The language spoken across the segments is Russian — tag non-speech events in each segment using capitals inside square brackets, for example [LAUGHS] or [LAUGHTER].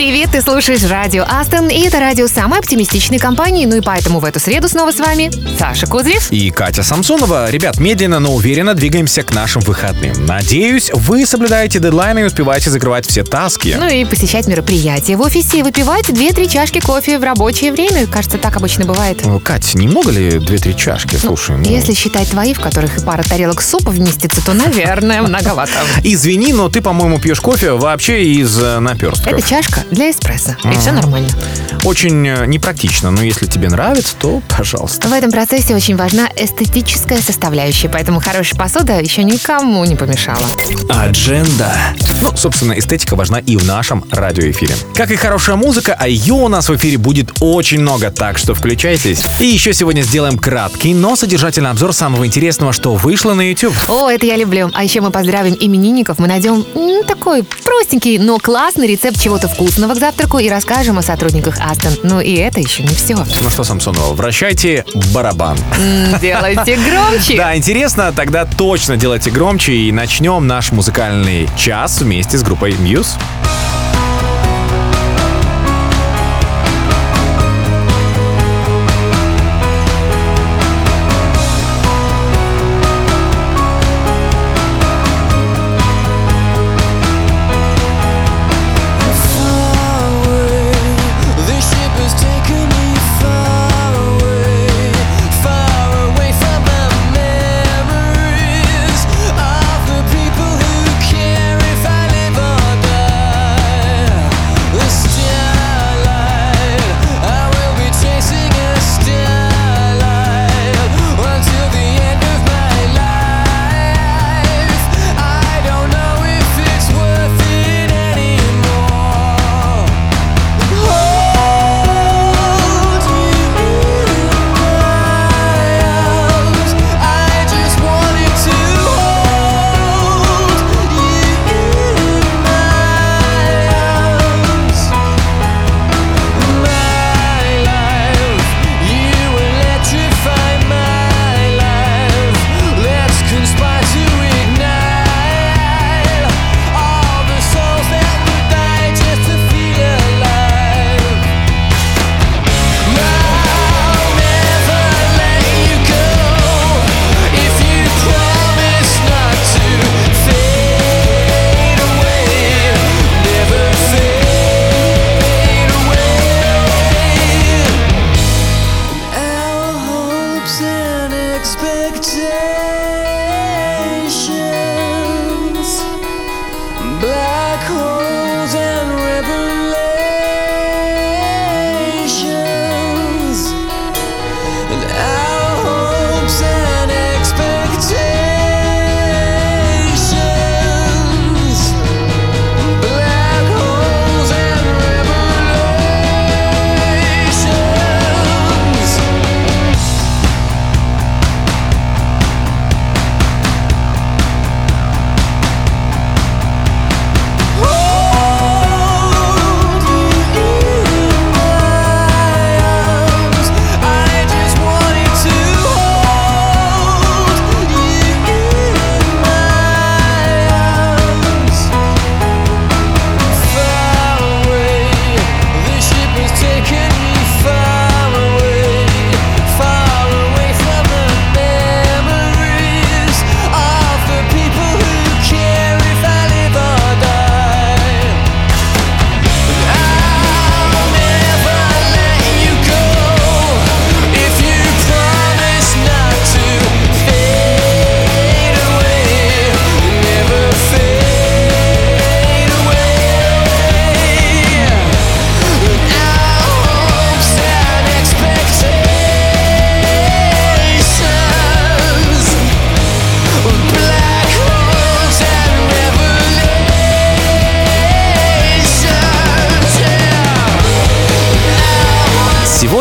Привет, ты слушаешь радио Астон, и это радио самой оптимистичной компании, ну и поэтому в эту среду снова с вами Саша Кудрев и Катя Самсонова. Ребят, медленно, но уверенно двигаемся к нашим выходным. Надеюсь, вы соблюдаете дедлайны и успеваете закрывать все таски. Ну и посещать мероприятия в офисе и выпивать 2-3 чашки кофе в рабочее время. Кажется, так обычно бывает. Кать, немного ли 2-3 чашки? Ну, Слушай, ну... Если считать твои, в которых и пара тарелок супа вместится, то, наверное, многовато. Извини, но ты, по-моему, пьешь кофе вообще из э, наперстков. Это чашка для эспрессо. И все нормально. Очень э, непрактично, но если тебе нравится, то пожалуйста. В этом процессе очень важна эстетическая составляющая, поэтому хорошая посуда еще никому не помешала. Адженда. Ну, собственно, эстетика важна и в нашем радиоэфире. Как и хорошая музыка, а ее у нас в эфире будет очень много, так что включайтесь. И еще сегодня сделаем краткий, но содержательный обзор самого интересного, что вышло на YouTube. О, это я люблю. А еще мы поздравим именинников, мы найдем м, такой простенький, но классный рецепт чего-то вкусного к завтраку и расскажем о сотрудниках Астон. Ну и это еще не все. Ну что, Самсонова, вращайте барабан. Делайте громче. Да, интересно, тогда точно делайте громче и начнем наш музыкальный час вместе с группой Muse.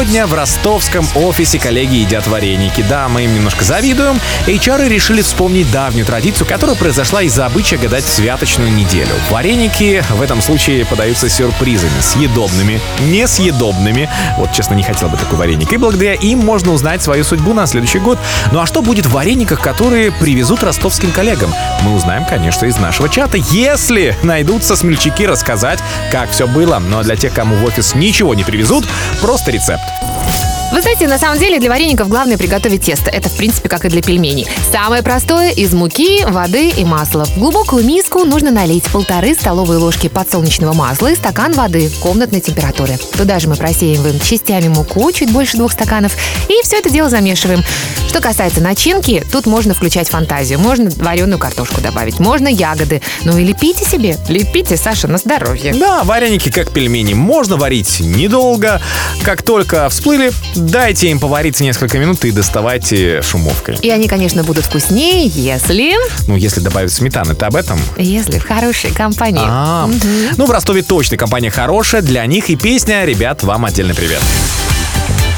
Сегодня в ростовском офисе коллеги едят вареники. Да, мы им немножко завидуем. HR решили вспомнить давнюю традицию, которая произошла из-за обычая гадать святочную неделю. Вареники в этом случае подаются сюрпризами, съедобными, несъедобными. Вот, честно, не хотел бы такой вареник. И благодаря им можно узнать свою судьбу на следующий год. Ну а что будет в варениках, которые привезут ростовским коллегам? Мы узнаем, конечно, из нашего чата, если найдутся смельчаки рассказать, как все было. Но для тех, кому в офис ничего не привезут, просто рецепт. Bye. Вы знаете, на самом деле для вареников главное приготовить тесто. Это, в принципе, как и для пельменей. Самое простое – из муки, воды и масла. В глубокую миску нужно налить полторы столовые ложки подсолнечного масла и стакан воды комнатной температуры. Туда же мы просеиваем частями муку, чуть больше двух стаканов, и все это дело замешиваем. Что касается начинки, тут можно включать фантазию. Можно вареную картошку добавить, можно ягоды. Ну и лепите себе. Лепите, Саша, на здоровье. Да, вареники как пельмени можно варить недолго. Как только всплыли, дайте им повариться несколько минут и доставайте шумовкой. И они, конечно, будут вкуснее, если... Ну, если добавить сметаны, ты об этом? Если в хорошей компании. А, ну в Ростове точно компания хорошая, для них и песня. Ребят, вам отдельный привет.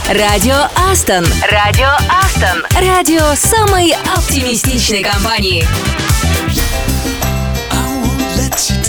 Радио Астон. Радио Астон. Радио самой оптимистичной компании. I won't let you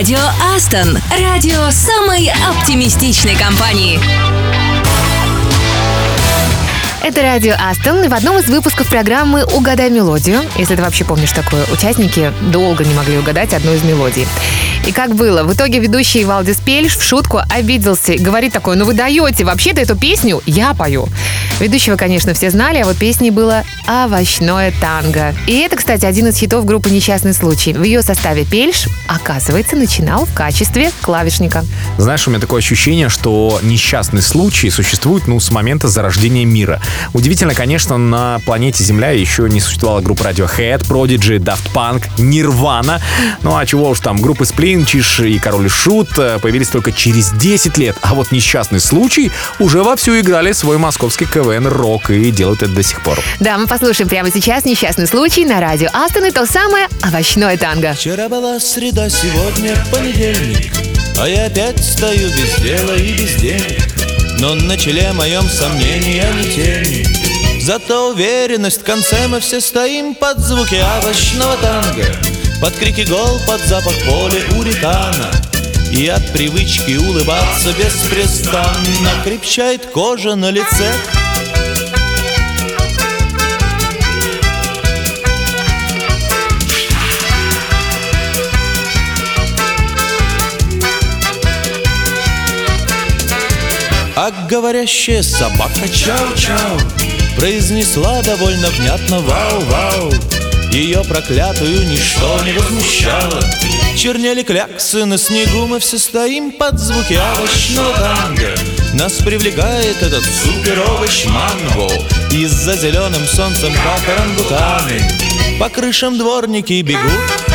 Радио Астон. Радио самой оптимистичной компании. Это радио Астон, и в одном из выпусков программы «Угадай мелодию», если ты вообще помнишь такое, участники долго не могли угадать одну из мелодий. И как было, в итоге ведущий Валдис Пельш в шутку обиделся и говорит такое, ну вы даете, вообще-то эту песню я пою. Ведущего, конечно, все знали, а вот песней было «Овощное танго». И это, кстати, один из хитов группы «Несчастный случай». В ее составе Пельш, оказывается, начинал в качестве клавишника. Знаешь, у меня такое ощущение, что несчастный случай существует, ну, с момента зарождения мира. Удивительно, конечно, на планете Земля еще не существовала группа Radiohead, Prodigy, Daft Punk, Nirvana. Ну, а чего уж там, группы Сплин, Чиш и Король и Шут э, появились только через 10 лет. А вот несчастный случай уже вовсю играли свой московский КВН рок и делают это до сих пор. Да, мы послушаем прямо сейчас несчастный случай на радио Астон и то самое овощное танго. Вчера была среда, сегодня понедельник А я опять стою без дела и без денег. Но на челе моем сомнения не тени. Зато уверенность в конце мы все стоим под звуки овощного танго. Под крики гол, под запах поля уритана. И от привычки улыбаться беспрестанно Крепчает кожа на лице А говорящая собака чау-чау Произнесла довольно внятно вау-вау Ее проклятую ничто не возмущало. Чернели кляксы на снегу Мы все стоим под звуки овощного танго. Нас привлекает этот супер-овощ манго. И-за зеленым солнцем, как орангутаны По крышам дворники бегут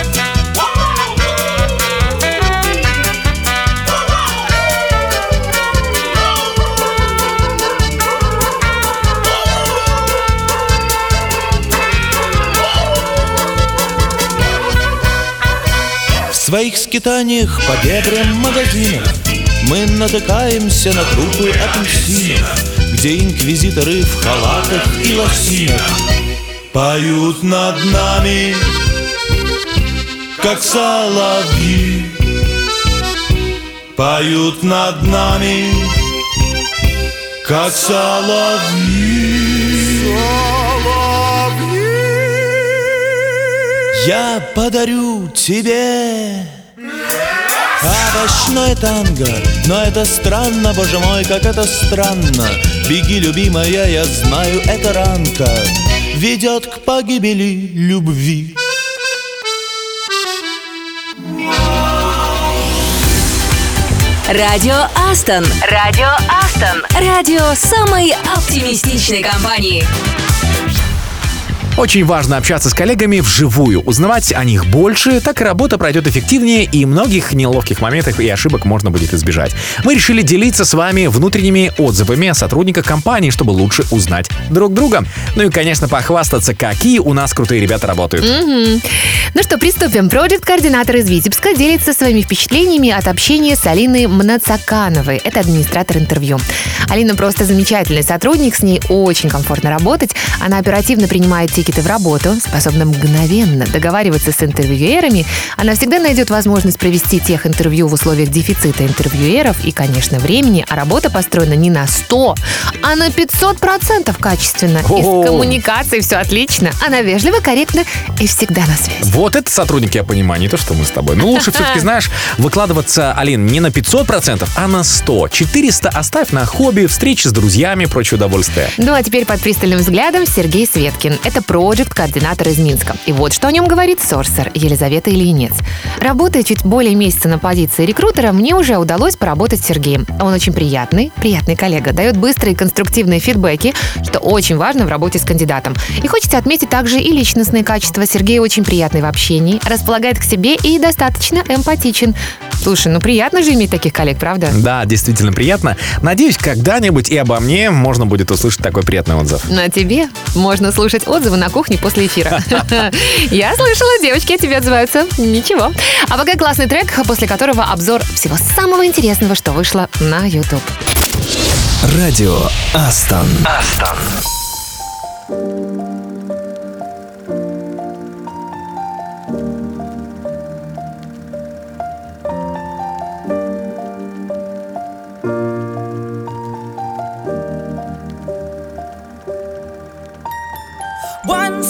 своих скитаниях по дебрям магазинов. Мы натыкаемся на трупы апельсинов Где инквизиторы в халатах и лосинах Поют над нами, как соловьи. Поют над нами, как соловьи. Я подарю тебе Овощное танго Но это странно, боже мой, как это странно Беги, любимая, я знаю, это ранка Ведет к погибели любви Радио Астон. Радио Астон. Радио самой оптимистичной компании. Очень важно общаться с коллегами вживую, узнавать о них больше, так и работа пройдет эффективнее и многих неловких моментов и ошибок можно будет избежать. Мы решили делиться с вами внутренними отзывами о сотрудниках компании, чтобы лучше узнать друг друга. Ну и, конечно, похвастаться, какие у нас крутые ребята работают. Ну что, приступим. Проект-координатор из Витебска делится своими впечатлениями от общения с Алиной Мнацакановой. Это администратор интервью. Алина просто замечательный сотрудник, с ней очень комфортно работать. Она оперативно принимает тикеты в работу, способна мгновенно договариваться с интервьюерами. Она всегда найдет возможность провести тех интервью в условиях дефицита интервьюеров и, конечно, времени, а работа построена не на 100, а на 500% качественно. И с коммуникацией все отлично. Она вежлива, корректна и всегда на связи. Вот это сотрудники, я понимаю, не то, что мы с тобой. Ну, лучше [LAUGHS] все-таки, знаешь, выкладываться, Алин, не на 500%, а на 100. 400 оставь на хобби, встречи с друзьями, прочее удовольствие. Ну а теперь под пристальным взглядом Сергей Светкин. Это проект-координатор из Минска. И вот что о нем говорит сорсер Елизавета Ильинец. Работая чуть более месяца на позиции рекрутера, мне уже удалось поработать с Сергеем. Он очень приятный, приятный коллега, дает быстрые конструктивные фидбэки, что очень важно в работе с кандидатом. И хочется отметить также и личностные качества. Сергей очень приятный в общении, располагает к себе и достаточно эмпатичен. Слушай, ну приятно же иметь таких коллег, правда? Да, действительно приятно. Надеюсь, когда-нибудь и обо мне можно будет услышать такой приятный отзыв. Ну а тебе можно слушать отзывы на кухне после эфира. [LAUGHS] Я слышала, девочки о тебе отзываются. Ничего. А пока классный трек, после которого обзор всего самого интересного, что вышло на YouTube. Радио Астон.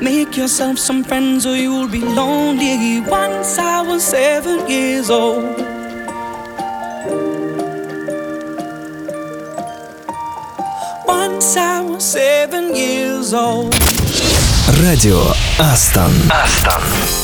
make yourself some friends or you'll be lonely. Once I was seven years old. Once I was seven years old. Радио Астон. Астон.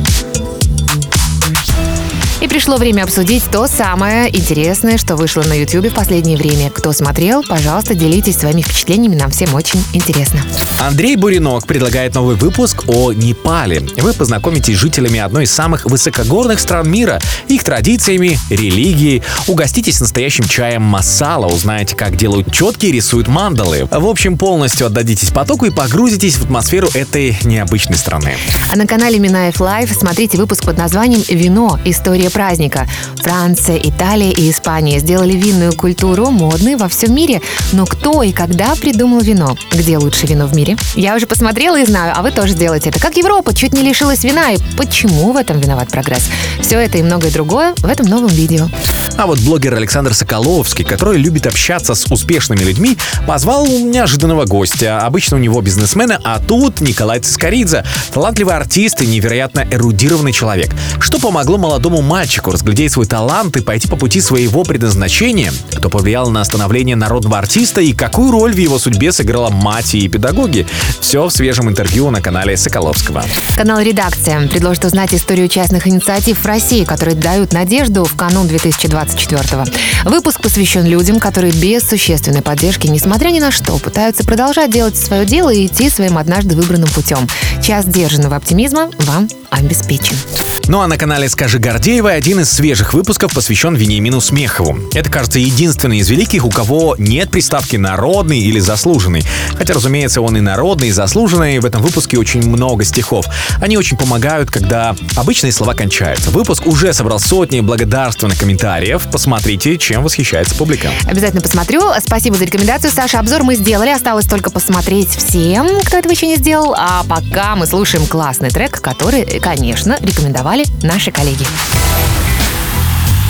Пришло время обсудить то самое интересное, что вышло на YouTube в последнее время. Кто смотрел, пожалуйста, делитесь своими впечатлениями, нам всем очень интересно. Андрей Буринок предлагает новый выпуск о Непале. Вы познакомитесь с жителями одной из самых высокогорных стран мира, их традициями, религией, угоститесь настоящим чаем масала, узнаете, как делают четки и рисуют мандалы. В общем, полностью отдадитесь потоку и погрузитесь в атмосферу этой необычной страны. А на канале Минаев Лайв смотрите выпуск под названием «Вино. История праздника». Франция, Италия и Испания сделали винную культуру модной во всем мире. Но кто и когда придумал вино? Где лучше вино в мире? Я уже посмотрела и знаю, а вы тоже делаете это. Как Европа чуть не лишилась вина и почему в этом виноват прогресс? Все это и многое другое в этом новом видео. А вот блогер Александр Соколовский, который любит общаться с успешными людьми, позвал неожиданного гостя. Обычно у него бизнесмены, а тут Николай Цискоридзе, талантливый артист и невероятно эрудированный человек. Что помогло молодому мальчику разглядеть свой талант и пойти по пути своего предназначения? Кто повлиял на становление народного артиста и какую роль в его судьбе сыграла мать и педагоги? Все в свежем интервью на канале Соколовского. Канал «Редакция» предложит узнать историю частных инициатив в России, которые дают надежду в канун 2024 Выпуск посвящен людям, которые без существенной поддержки, несмотря ни на что, пытаются продолжать делать свое дело и идти своим однажды выбранным путем. Час сдержанного оптимизма вам обеспечен. Ну а на канале «Скажи Гордеева» один из свежих выпусков посвящен Вениамину Смехову. Это, кажется, единственный из великих, у кого нет приставки «народный» или «заслуженный». Хотя, разумеется, он и народный, и заслуженный. В этом выпуске очень много стихов. Они очень помогают, когда обычные слова кончаются. Выпуск уже собрал сотни благодарственных комментариев. Посмотрите, чем восхищается публика. Обязательно посмотрю. Спасибо за рекомендацию, Саша. Обзор мы сделали. Осталось только посмотреть всем, кто этого еще не сделал. А пока мы слушаем классный трек, который, конечно, рекомендовали наши коллеги.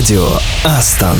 Радио Aston.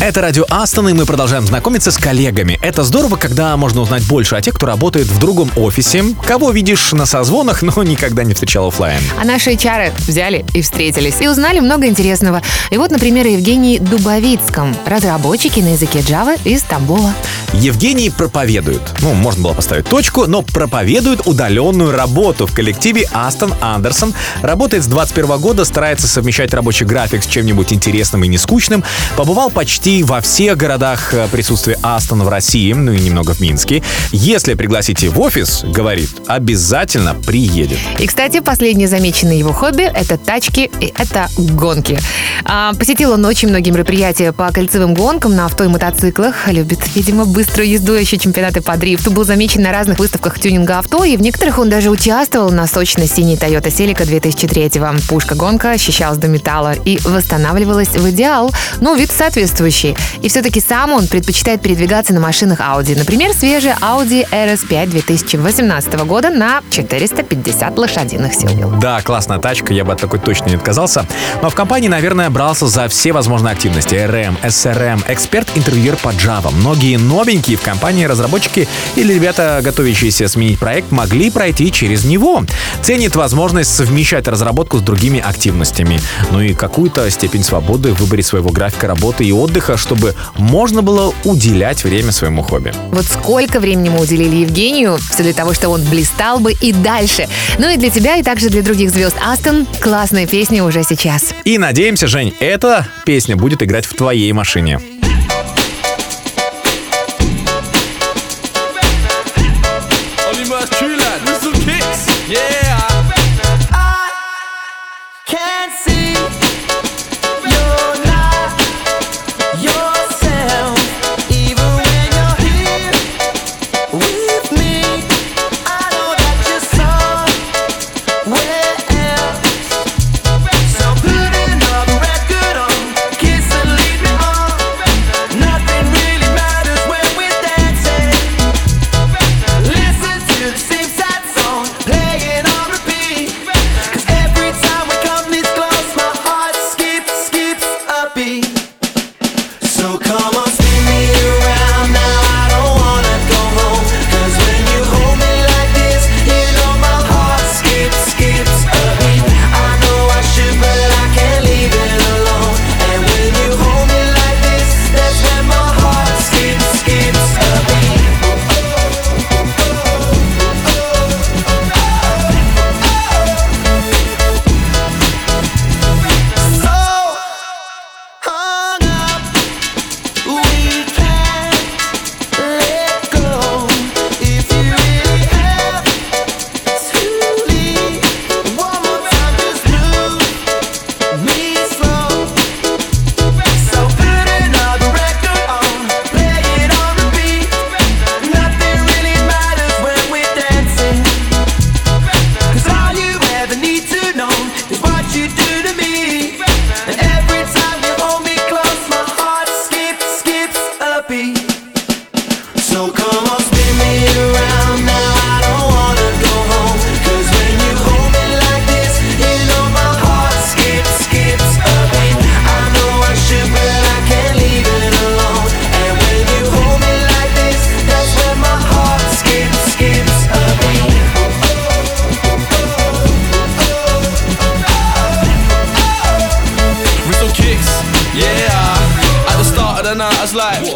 Это радио Aston, и мы продолжаем знакомиться с коллегами. Это здорово, когда можно узнать больше о тех, кто работает в другом офисе, кого видишь на созвонах, но никогда не встречал оффлайн. А наши HR взяли и встретились, и узнали много интересного. И вот, например, Евгений Дубовицкий, разработчик на языке Java из Тамбова. Евгений проповедует. Ну, можно было поставить точку, но проповедует удаленную работу в коллективе Aston Андерсон. Работает с 21 года, старается совмещать рабочий график с чем-нибудь интересным и нескучным. Побывал почти во всех городах э, присутствия Астон в России, ну и немного в Минске. Если пригласите в офис, говорит, обязательно приедет. И, кстати, последнее замеченное его хобби – это тачки и это гонки. А, посетил он очень многие мероприятия по кольцевым гонкам на авто и мотоциклах. Любит, видимо, быструю езду, еще чемпионаты по дрифту. Был замечен на разных выставках тюнинга авто, и в некоторых он даже участвовал на сочно-синей Toyota Celica 2003-го. Пушка-гонка ощущалась до металла и восстанавливалась в идеал, но вид соответствующий. И все-таки сам он предпочитает передвигаться на машинах Audi. Например, свежая Audi RS5 2018 года на 450 лошадиных сил. Да, классная тачка, я бы от такой точно не отказался. Но в компании, наверное, брался за все возможные активности. RM, SRM, эксперт-интервьюер по Java. Многие новенькие в компании разработчики или ребята, готовящиеся сменить проект, могли пройти через него. Ценит возможность совмещать разработку с другими активностями. Ну и какую-то степень свободы в выборе своего графика работы и отдыха, чтобы можно было уделять время своему хобби. Вот сколько времени мы уделили Евгению, все для того, чтобы он блистал бы и дальше. Ну и для тебя, и также для других звезд Астон классная песня уже сейчас. И надеемся, Жень, эта песня будет играть в твоей машине.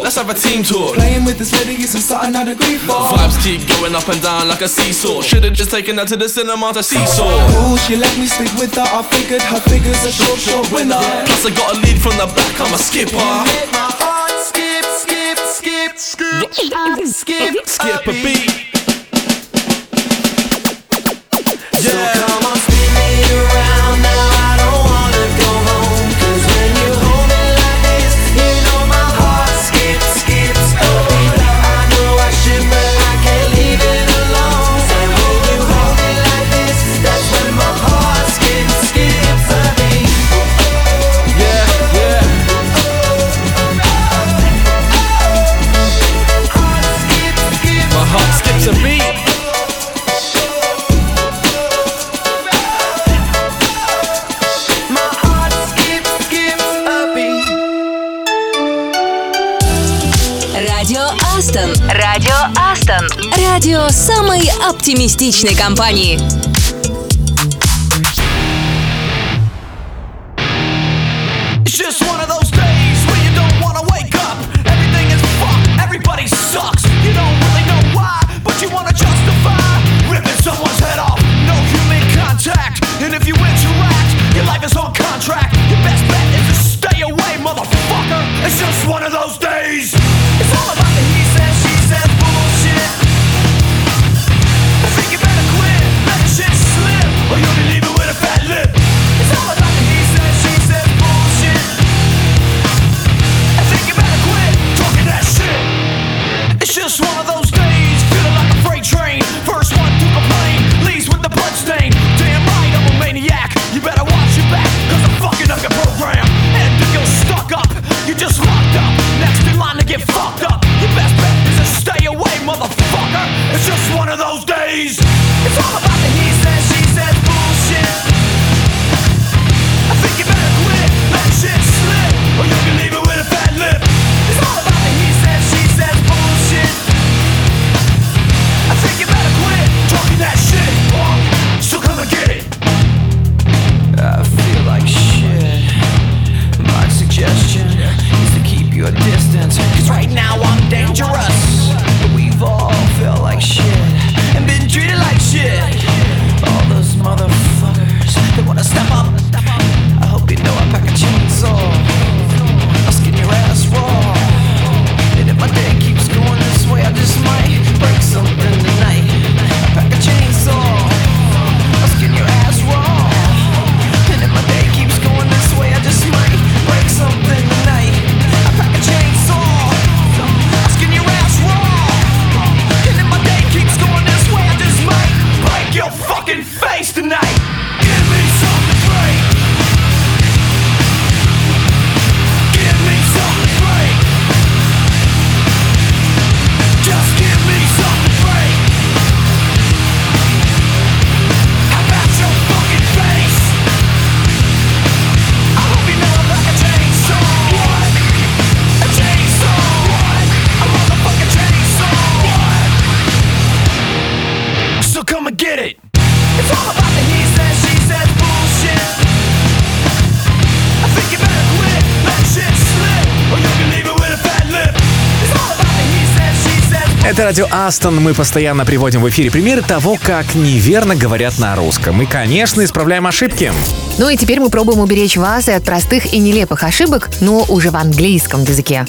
Let's have a team talk. Playing with this lady isn't something I'd agree for. Vibes keep going up and down like a seesaw. Should've just taken her to the cinema to seesaw. Ooh, she let me sleep with her. I figured her figure's a short, short winner. Plus, I got a lead from the back, I'm a skipper. Make my heart skip, skip, Skip skip, skip a beat. So to stay away, motherfucker. It's just one of those Это радио Астон. Мы постоянно приводим в эфире примеры того, как неверно говорят на русском. И, конечно, исправляем ошибки. Ну и теперь мы пробуем уберечь вас и от простых и нелепых ошибок, но уже в английском языке.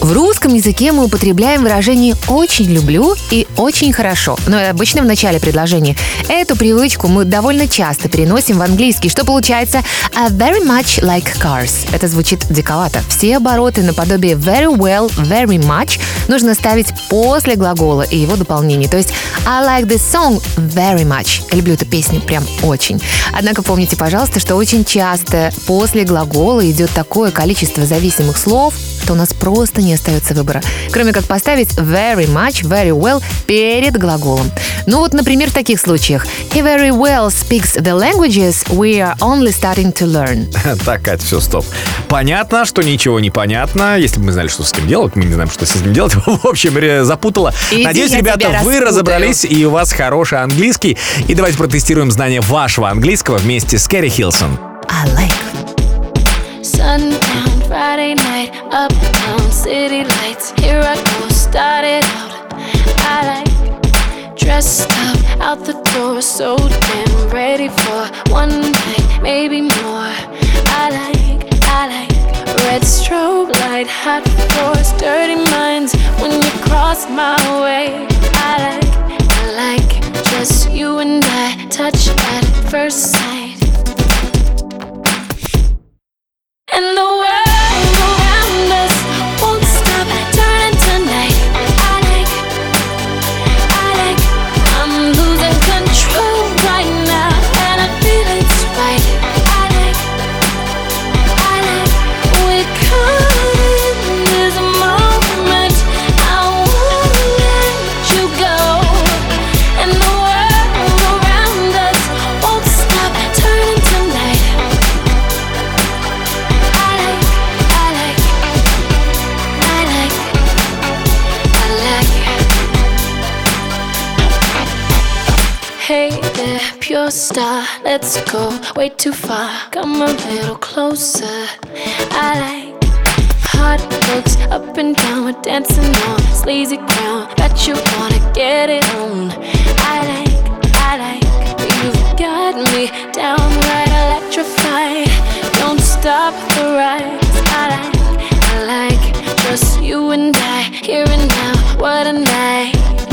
В русском языке мы употребляем выражение «очень люблю» и «очень хорошо», но обычно в начале предложения. Эту привычку мы довольно часто переносим в английский, что получается «a very much like cars». Это звучит диковато. Все обороты наподобие «very well», «very much» нужно ставить после глагола и его дополнений. То есть «I like this song very much». Люблю эту песню прям очень. Однако помните, пожалуйста, что очень часто после глагола идет такое количество зависимых слов, что у нас просто не остается выбора, кроме как поставить very much, very well перед глаголом. Ну вот, например, в таких случаях He very well speaks the languages we are only starting to learn. [LAUGHS] Так, Кать, все, стоп. Понятно, что ничего не понятно. Если бы мы знали, что с этим делать, мы не знаем, что с этим делать. [LAUGHS] В общем, запутала. Иди, Надеюсь, ребята, вы разобрались, и у вас хороший английский. И давайте протестируем знание вашего английского вместе с Кэрри Wilson. I like. Sundown, Friday night, uptown, city lights. Here I go, started out. I like. Dressed up, out the door, so damn ready for one night, maybe more. I like, I like. Red strobe light, hot floors, dirty minds. When you cross my way, I like, I like. Just you and I, touch at first sight. and the world. Let's go way too far. Come a little closer. I like hot looks up and down. We're dancing on sleazy ground. Bet you wanna get it on. I like, I like. You've got me downright electrified. Don't stop the ride. I like, I like. Just you and I, here and now. What a night.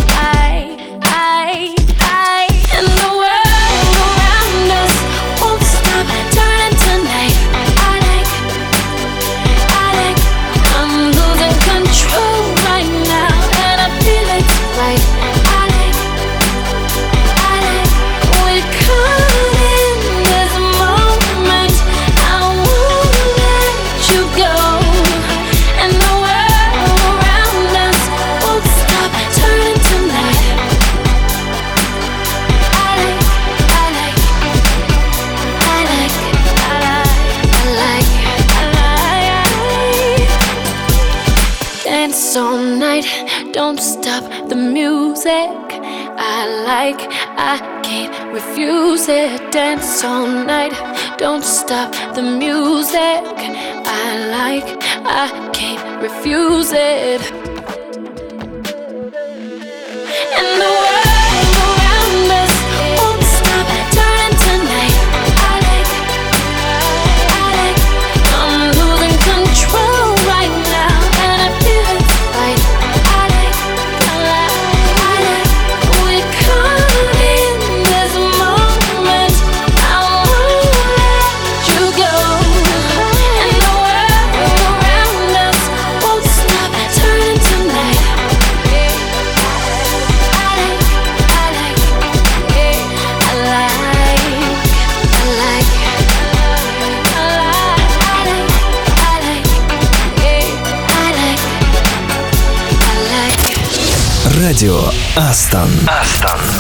music, dance all night. Don't stop the music. I like, I can't refuse it. And the world. Астон. Астон.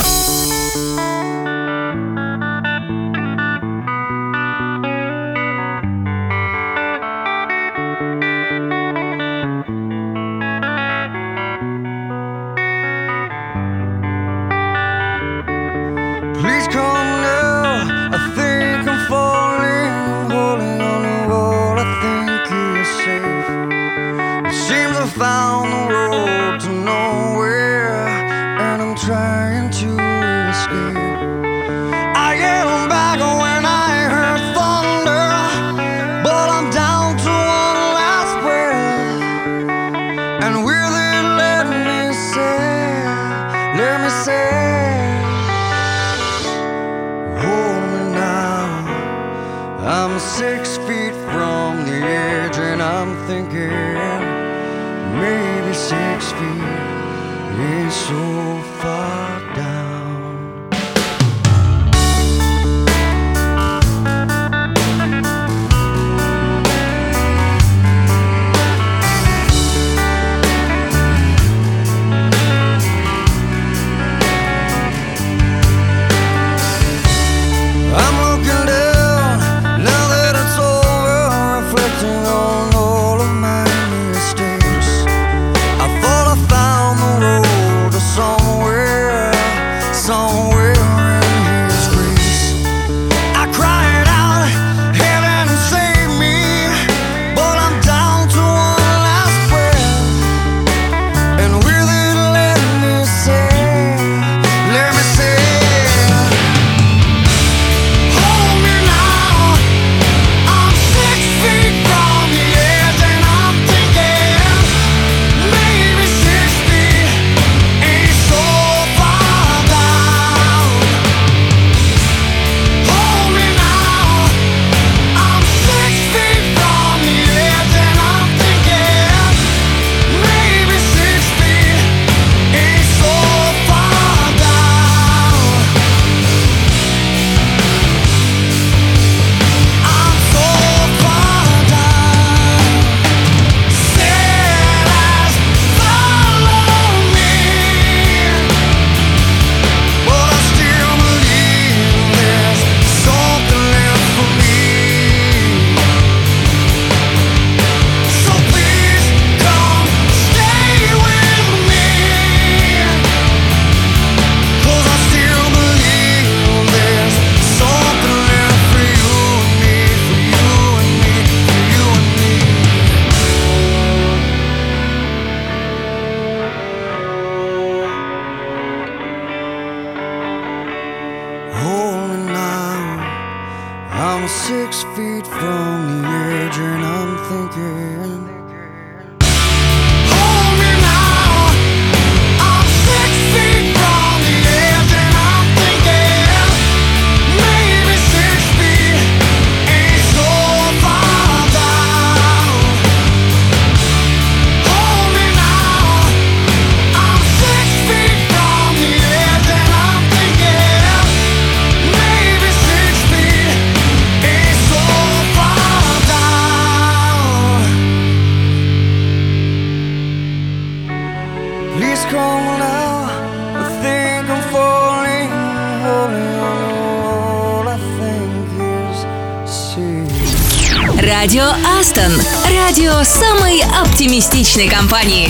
Астон. Радио самой оптимистичной компании.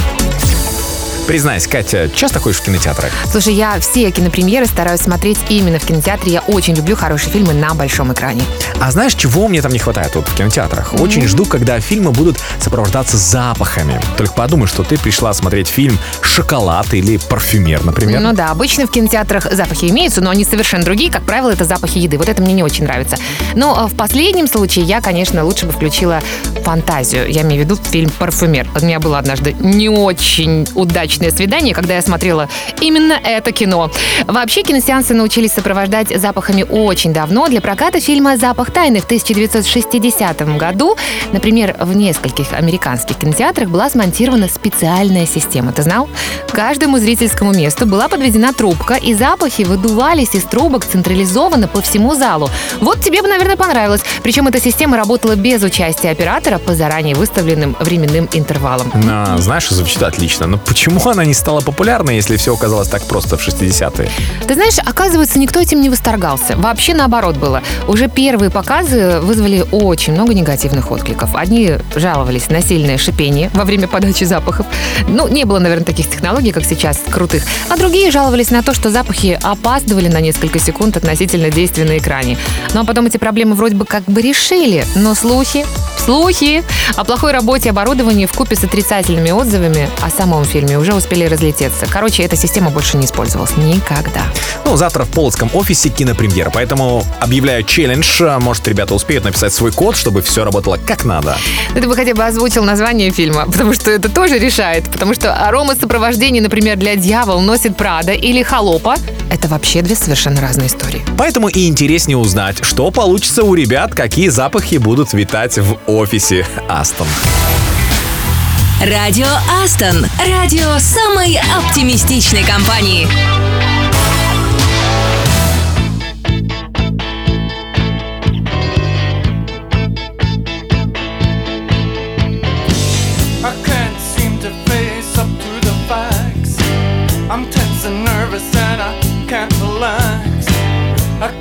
Признайся, Катя, часто ходишь в кинотеатры? Слушай, я все кинопремьеры стараюсь смотреть именно в кинотеатре. Я очень люблю хорошие фильмы на большом экране. А знаешь, чего мне там не хватает вот в кинотеатрах? Очень жду, когда фильмы будут сопровождаться запахами. Только подумай, что ты пришла смотреть фильм «Шоколад» или «Парфюмер», например. Ну да, обычно в кинотеатрах запахи имеются, но они совершенно другие. Как правило, это запахи еды. Вот это мне не очень нравится. Но а, в последнем случае я, конечно, лучше бы включила фантазию. Я имею в виду фильм «Парфюмер». У меня было однажды не очень удачное свидание, когда я смотрела именно это кино. Вообще киносеансы научились сопровождать запахами очень давно. Для проката фильма «Запах тайны» в 1960 году, например, в нескольких американских кинотеатрах была смонтирована специальная система. Ты знал? К каждому зрительскому месту была подведена трубка, и запахи выдувались из трубок централизованно по всему залу. Вот тебе бы, наверное, понравилось. Причем эта система работала без участия оператора по заранее выставленным временным интервалам. А, знаешь, звучит отлично. Но почему она не стала популярной, если все оказалось так просто в 60-е? Ты знаешь, оказывается, никто этим не восторгался. Вообще наоборот было. Уже первые показы вызвали очень много негативных откликов. Одни жаловались на сильное шипение во время подачи запахов. Ну, не было, наверное, таких технологий, как сейчас, крутых. А другие жаловались на то, что запахи опаздывали на несколько секунд относительно действия на экране. Ну, а потом эти проблемы вроде бы как бы решили. Но слухи, слухи о плохой работе оборудования в купе с отрицательными отзывами о самом фильме уже успели разлететься. Короче, эта система больше не использовалась никогда. Ну, завтра в Полоцком офисе кинопремьера, поэтому объявляю челлендж. Может, ребята успеют написать свой код, чтобы все работало как надо. Ну, Ты бы хотя бы озвучил название фильма, [LAUGHS] потому что это тоже решает. Потому что арома сопровождения, например, для «Дьявол носит Прада» или «Холопа» — это вообще две совершенно разные истории. Поэтому и интереснее узнать, что получится у ребят, какие запахи будут витать в офисе Астон. Радио Астон. Радио самой оптимистичной компании. I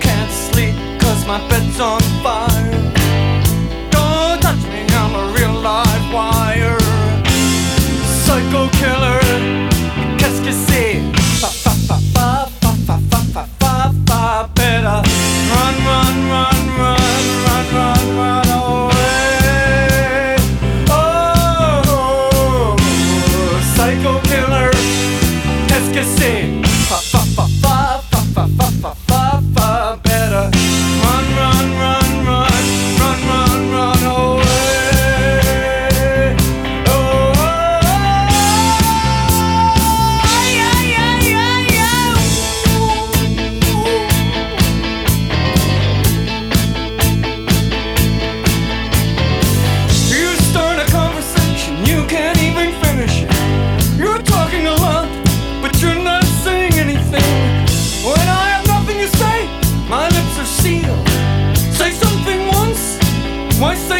can't killer, Once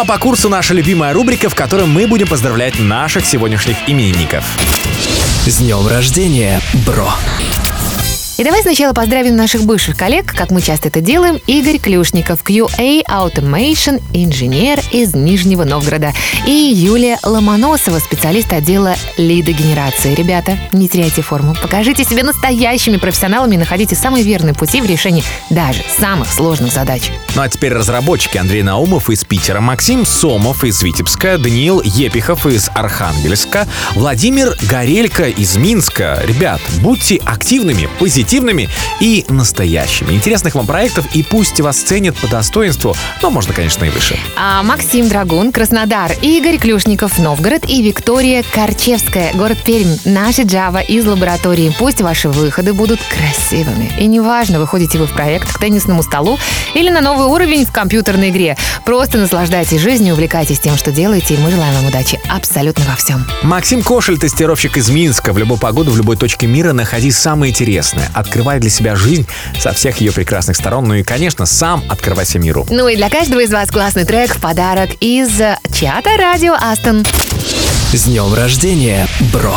А по курсу наша любимая рубрика, в которой мы будем поздравлять наших сегодняшних именинников. С днем рождения, бро! И давай сначала поздравим наших бывших коллег, как мы часто это делаем. Игорь Клюшников, QA Automation, инженер из Нижнего Новгорода. И Юлия Ломоносова, специалист отдела лидогенерации. Ребята, не теряйте форму. Покажите себя настоящими профессионалами и находите самые верные пути в решении даже самых сложных задач. Ну а теперь разработчики Андрей Наумов из Питера, Максим Сомов из Витебска, Даниил Епихов из Архангельска, Владимир Горелько из Минска. Ребят, будьте активными, позитивными и настоящими. Интересных вам проектов и пусть вас ценят по достоинству, но можно, конечно, и выше. А Максим Драгун, Краснодар, Игорь Клюшников, Новгород и Виктория Корчевская, город Пермь. Наши Java из лаборатории. Пусть ваши выходы будут красивыми. И неважно, выходите вы в проект к теннисному столу или на новый уровень в компьютерной игре. Просто наслаждайтесь жизнью, увлекайтесь тем, что делаете, и мы желаем вам удачи абсолютно во всем. Максим Кошель, тестировщик из Минска. В любую погоду, в любой точке мира находи самое интересное. Открывай для себя жизнь со всех ее прекрасных сторон. Ну и, конечно, сам открывайся миру. Ну и для каждого из вас классный трек в подарок из чата радио Астон. С днем рождения, бро!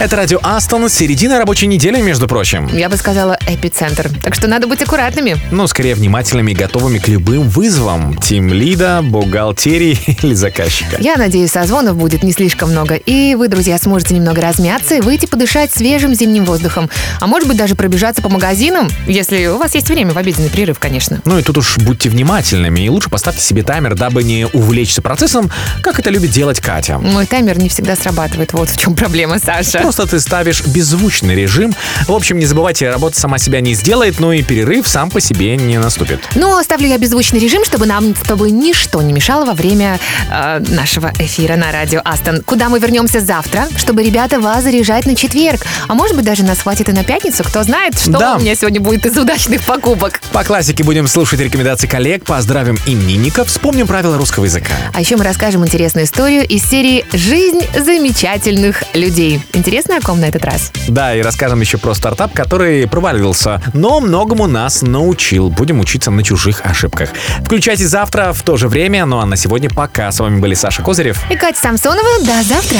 Это радио Астон, середина рабочей недели, между прочим. Я бы сказала эпицентр. Так что надо быть аккуратными. Ну, скорее внимательными и готовыми к любым вызовам. Тим лида, бухгалтерии [LAUGHS] или заказчика. Я надеюсь, созвонов будет не слишком много, и вы, друзья, сможете немного размяться и выйти подышать свежим зимним воздухом. А может быть, даже пробежаться по магазинам, если у вас есть время в обеденный перерыв, конечно. Ну и тут уж будьте внимательными и лучше поставьте себе таймер, дабы не увлечься процессом, как это любит делать Катя. Мой таймер не всегда срабатывает. Вот в чем проблема, Саша. Просто ты ставишь беззвучный режим. В общем, не забывайте, работа сама себя не сделает, но и перерыв сам по себе не наступит. Но ставлю я беззвучный режим, чтобы нам, чтобы ничто не мешало во время э, нашего эфира на радио Астон. Куда мы вернемся завтра, чтобы ребята вас заряжать на четверг. А может быть, даже нас хватит и на пятницу. Кто знает, что Да. у меня сегодня будет из удачных покупок. По классике будем слушать рекомендации коллег, поздравим именинников, вспомним правила русского языка. А еще мы расскажем интересную историю из серии «Жизнь замечательных людей». Интересно, о ком на этот раз? Да, и расскажем еще про стартап, который провалился, но многому нас научил. Будем учиться на чужих ошибках. Включайте завтра в то же время, ну а на сегодня пока. С вами были Саша Козырев. И Катя Самсонова. До завтра.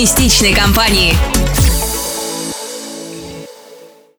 Оптимистичной компании.